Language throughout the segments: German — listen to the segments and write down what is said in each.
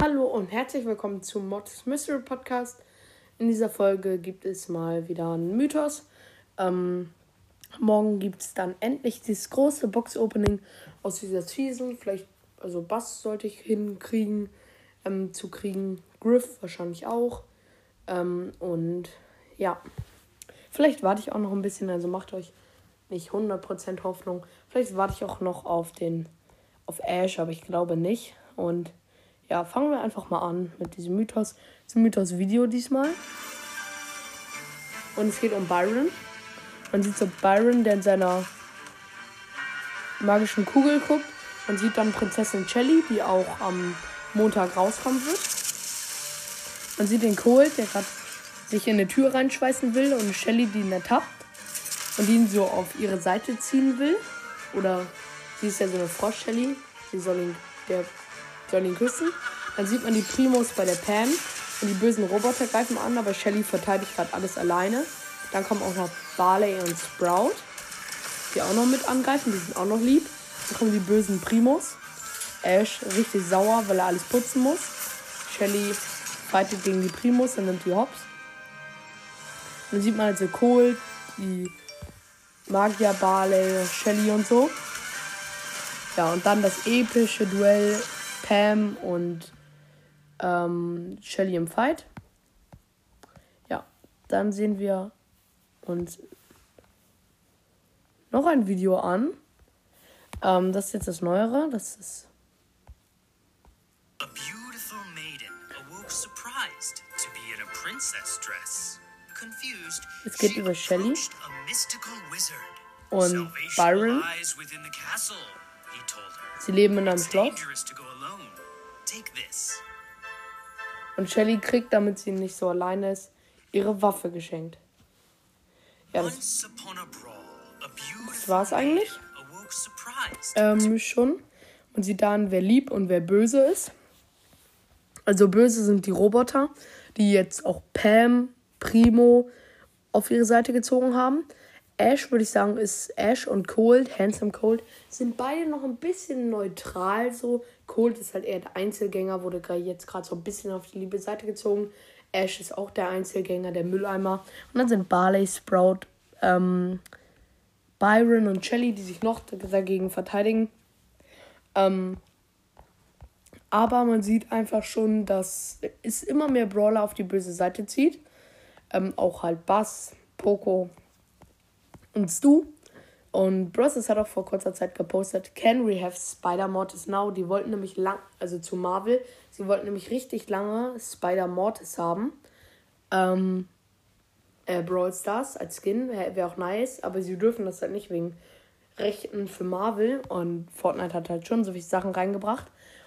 Hallo und herzlich willkommen zum Mods Mystery Podcast. In dieser Folge gibt es mal wieder einen Mythos. Ähm, morgen gibt es dann endlich dieses große Box-Opening aus dieser Season. Vielleicht, also Bass sollte ich hinkriegen, ähm, zu kriegen. Griff wahrscheinlich auch. Ähm, und ja, vielleicht warte ich auch noch ein bisschen, also macht euch nicht 100% Hoffnung. Vielleicht warte ich auch noch auf den, auf Ash, aber ich glaube nicht. Und ja, fangen wir einfach mal an mit diesem Mythos. Ein Mythos-Video diesmal. Und es geht um Byron. Man sieht so Byron, der in seiner magischen Kugel guckt. Man sieht dann Prinzessin Shelly, die auch am Montag rauskommen wird. Man sieht den Colt, der gerade sich in eine Tür reinschweißen will und Shelly, die ihn ertappt und ihn so auf ihre Seite ziehen will. Oder sie ist ja so eine Frosch-Shelly. Sie soll ihn, der soll ihn küssen. Dann sieht man die Primos bei der Pam. Und die bösen Roboter greifen an, aber Shelly verteidigt gerade alles alleine. Dann kommen auch noch Barley und Sprout, die auch noch mit angreifen. Die sind auch noch lieb. Dann kommen die bösen Primos. Ash richtig sauer, weil er alles putzen muss. Shelly fightet gegen die Primos und nimmt die Hops. Dann sieht man also Cole, die Magier, Barley, Shelly und so. Ja, und dann das epische Duell Pam und ähm, Shelly im Fight. Ja, dann sehen wir uns noch ein Video an. Ähm, das ist jetzt das Neuere. Das ist. Beautiful maiden awoke surprised to be in a princess dress. Confused, Es geht über wizard. und Byron. Sie leben in einem Schloss. Und Shelly kriegt, damit sie nicht so alleine ist, ihre Waffe geschenkt. Ja, das beautiful war's eigentlich. ähm, schon. Und sieht dann, wer lieb und wer böse ist. Also böse sind die Roboter, die jetzt auch Pam, Primo auf ihre Seite gezogen haben. Ash, würde ich sagen, ist Ash und Cold, Handsome Cold, sind beide noch ein bisschen neutral so. Cold ist halt eher der Einzelgänger, wurde jetzt gerade so ein bisschen auf die liebe Seite gezogen. Ash ist auch der Einzelgänger, der Mülleimer. Und dann sind Barley, Sprout, ähm, Byron und Shelly, die sich noch dagegen verteidigen. Ähm, aber man sieht einfach schon, dass es immer mehr Brawler auf die böse Seite zieht. Ähm, auch halt Bass, Poco und Stu. Und Bros hat auch vor kurzer Zeit gepostet, can we have Spider Mortis now? Die wollten nämlich lang, also zu Marvel, sie wollten nämlich richtig lange Spider Mortis haben. Ähm, äh, Brawl Stars als Skin wäre wär auch nice, aber sie dürfen das halt nicht wegen Rechten für Marvel und Fortnite hat halt schon so viele Sachen reingebracht.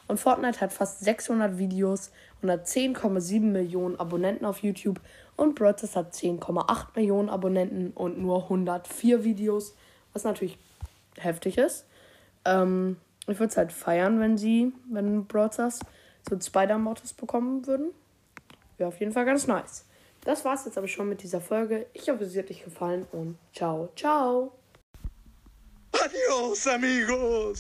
Und Fortnite hat fast 600 Videos, 110,7 Millionen Abonnenten auf YouTube und Brawl hat 10,8 Millionen Abonnenten und nur 104 Videos, was natürlich heftig ist. Ähm, ich würde es halt feiern, wenn sie, wenn Brawl so einen Spider-Mortis bekommen würden. Wäre auf jeden Fall ganz nice. Das war's jetzt aber schon mit dieser Folge. Ich hoffe, sie hat euch gefallen und ciao, ciao. Adiós, amigos.